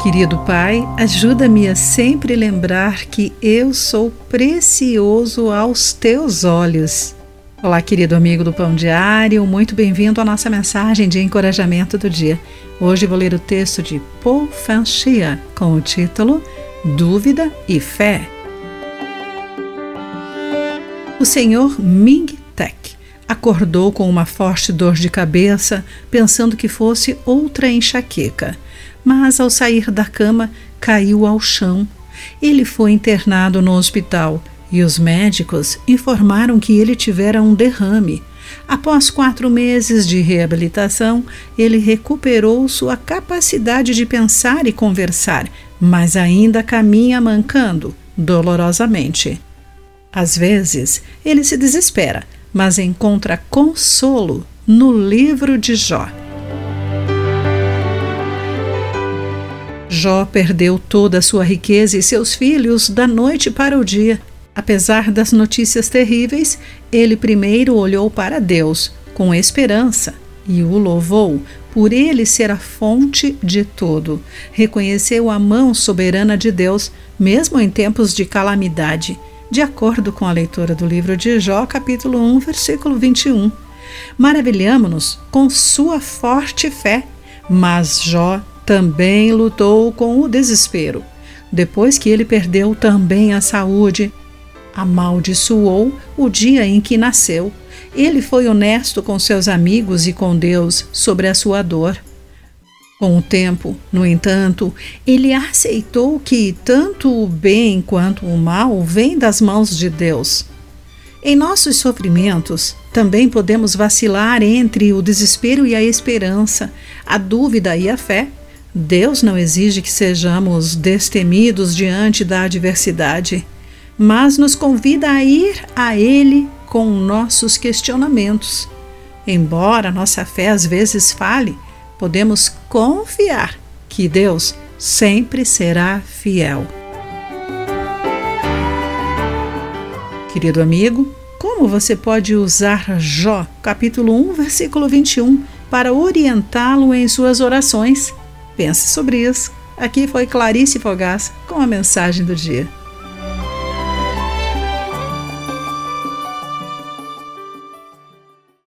Querido Pai, ajuda-me a sempre lembrar que eu sou precioso aos teus olhos. Olá, querido amigo do Pão Diário, muito bem-vindo à nossa mensagem de encorajamento do dia. Hoje vou ler o texto de Paul Fanchia com o título Dúvida e Fé. O senhor Ming Tek acordou com uma forte dor de cabeça, pensando que fosse outra enxaqueca mas ao sair da cama caiu ao chão. Ele foi internado no hospital e os médicos informaram que ele tivera um derrame. Após quatro meses de reabilitação, ele recuperou sua capacidade de pensar e conversar, mas ainda caminha mancando, dolorosamente. Às vezes, ele se desespera, mas encontra consolo no livro de Jó. Jó perdeu toda a sua riqueza e seus filhos da noite para o dia. Apesar das notícias terríveis, ele primeiro olhou para Deus com esperança e o louvou por ele ser a fonte de tudo. Reconheceu a mão soberana de Deus, mesmo em tempos de calamidade, de acordo com a leitura do livro de Jó, capítulo 1, versículo 21. Maravilhamos-nos com sua forte fé, mas Jó também lutou com o desespero. Depois que ele perdeu também a saúde, amaldiçoou o dia em que nasceu. Ele foi honesto com seus amigos e com Deus sobre a sua dor. Com o tempo, no entanto, ele aceitou que tanto o bem quanto o mal vêm das mãos de Deus. Em nossos sofrimentos, também podemos vacilar entre o desespero e a esperança, a dúvida e a fé. Deus não exige que sejamos destemidos diante da adversidade, mas nos convida a ir a Ele com nossos questionamentos. Embora nossa fé às vezes fale, podemos confiar que Deus sempre será fiel. Querido amigo, como você pode usar Jó, capítulo 1, versículo 21, para orientá-lo em suas orações? Pense sobre isso. Aqui foi Clarice Fogaça com a mensagem do dia.